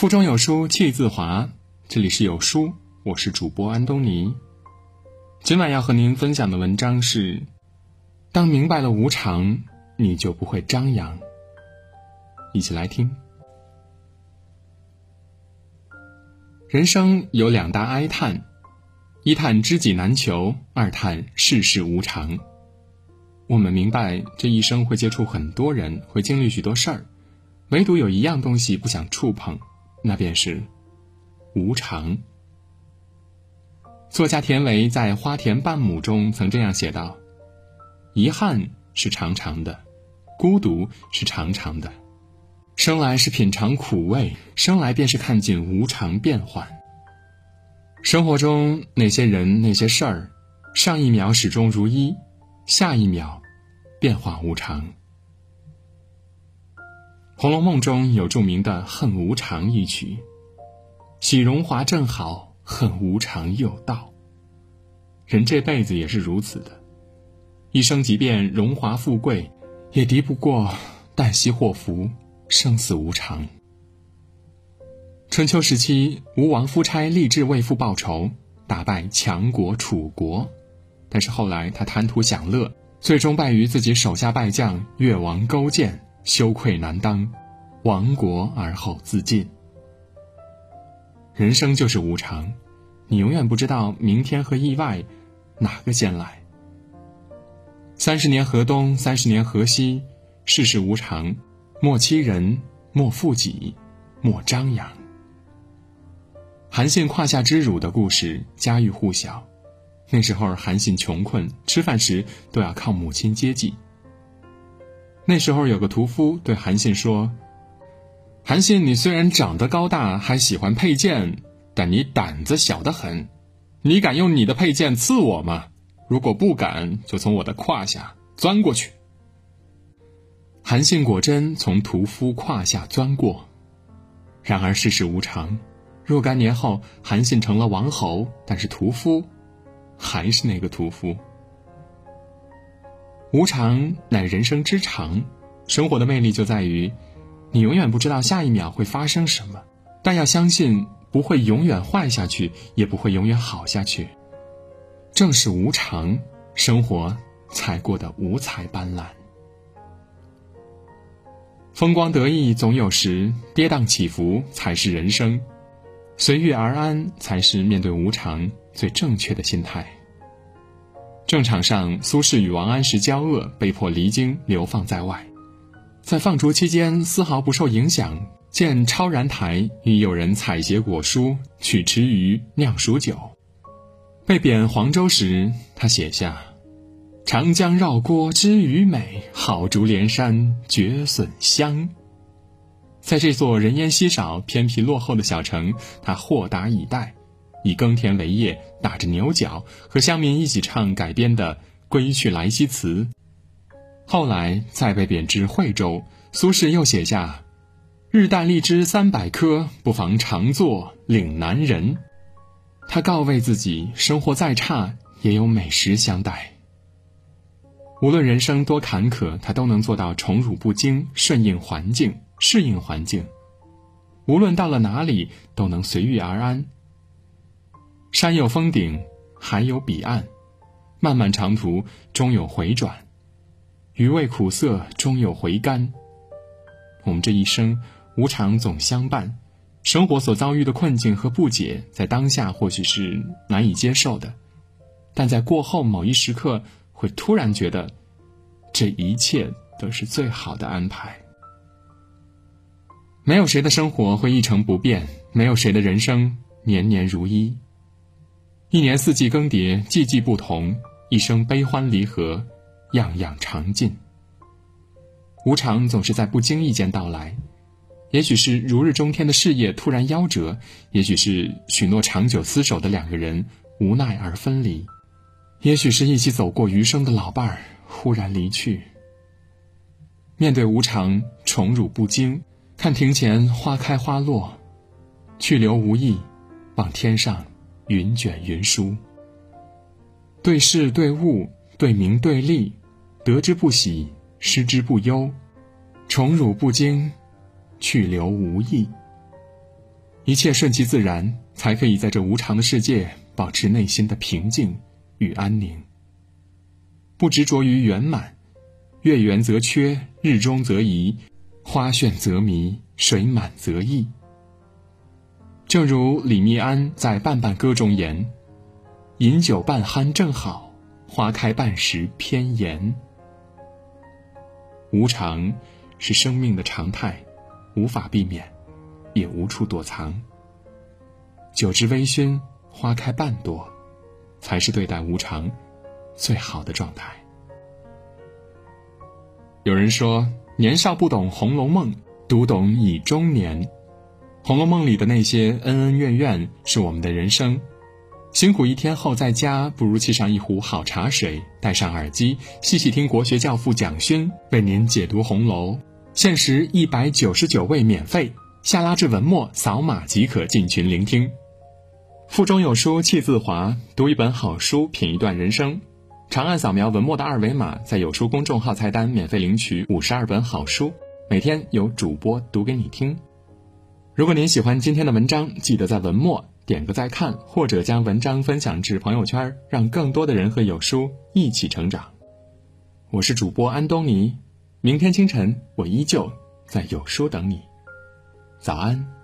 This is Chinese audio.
腹中有书气自华，这里是有书，我是主播安东尼。今晚要和您分享的文章是：当明白了无常，你就不会张扬。一起来听。人生有两大哀叹：一叹知己难求，二叹世事无常。我们明白这一生会接触很多人，会经历许多事儿，唯独有一样东西不想触碰。那便是无常。作家田维在《花田半亩》中曾这样写道：“遗憾是长长的，孤独是长长的。生来是品尝苦味，生来便是看尽无常变幻。生活中那些人那些事儿，上一秒始终如一，下一秒变化无常。”《红楼梦》中有著名的“恨无常”一曲，喜荣华正好，恨无常又到。人这辈子也是如此的，一生即便荣华富贵，也敌不过旦夕祸福，生死无常。春秋时期，吴王夫差立志为父报仇，打败强国楚国，但是后来他贪图享乐，最终败于自己手下败将越王勾践。羞愧难当，亡国而后自尽。人生就是无常，你永远不知道明天和意外哪个先来。三十年河东，三十年河西，世事无常，莫欺人，莫负己，莫张扬。韩信胯下之辱的故事家喻户晓。那时候韩信穷困，吃饭时都要靠母亲接济。那时候有个屠夫对韩信说：“韩信，你虽然长得高大，还喜欢佩剑，但你胆子小得很。你敢用你的佩剑刺我吗？如果不敢，就从我的胯下钻过去。”韩信果真从屠夫胯下钻过。然而世事无常，若干年后，韩信成了王侯，但是屠夫还是那个屠夫。无常乃人生之常，生活的魅力就在于，你永远不知道下一秒会发生什么，但要相信不会永远坏下去，也不会永远好下去。正是无常，生活才过得五彩斑斓。风光得意总有时，跌宕起伏才是人生，随遇而安才是面对无常最正确的心态。正场上，苏轼与王安石交恶，被迫离京流放在外。在放逐期间，丝毫不受影响，建超然台，与友人采撷果蔬，取池鱼，酿蜀酒。被贬黄州时，他写下：“长江绕郭知鱼美，好竹连山绝笋香。”在这座人烟稀少、偏僻落后的小城，他豁达以待。以耕田为业，打着牛角，和乡民一起唱改编的《归去来兮辞》。后来再被贬至惠州，苏轼又写下：“日啖荔枝三百颗，不妨常作岭南人。”他告慰自己，生活再差，也有美食相待。无论人生多坎坷，他都能做到宠辱不惊，顺应环境，适应环境。无论到了哪里，都能随遇而安。山有峰顶，海有彼岸，漫漫长途终有回转，余味苦涩终有回甘。我们这一生无常总相伴，生活所遭遇的困境和不解，在当下或许是难以接受的，但在过后某一时刻，会突然觉得，这一切都是最好的安排。没有谁的生活会一成不变，没有谁的人生年年如一。一年四季更迭，季季不同；一生悲欢离合，样样常尽。无常总是在不经意间到来，也许是如日中天的事业突然夭折，也许是许诺长久厮守的两个人无奈而分离，也许是一起走过余生的老伴儿忽然离去。面对无常，宠辱不惊，看庭前花开花落，去留无意，望天上。云卷云舒，对事对物对名对利，得之不喜，失之不忧，宠辱不惊，去留无意。一切顺其自然，才可以在这无常的世界保持内心的平静与安宁。不执着于圆满，月圆则缺，日中则移，花绚则迷，水满则溢。正如李密庵在《半半歌》中言：“饮酒半酣正好，花开半时偏妍。”无常是生命的常态，无法避免。也无处躲藏。酒至微醺，花开半朵，才是对待无常最好的状态。有人说，年少不懂《红楼梦》，读懂已中年。《红楼梦》里的那些恩恩怨怨，是我们的人生。辛苦一天后，在家不如沏上一壶好茶水，戴上耳机，细细听国学教父蒋勋为您解读红楼。限时一百九十九位，免费。下拉至文末，扫码即可进群聆听。腹中有书气自华，读一本好书，品一段人生。长按扫描文末的二维码，在有书公众号菜单免费领取五十二本好书，每天有主播读给你听。如果您喜欢今天的文章，记得在文末点个再看，或者将文章分享至朋友圈，让更多的人和有书一起成长。我是主播安东尼，明天清晨我依旧在有书等你。早安。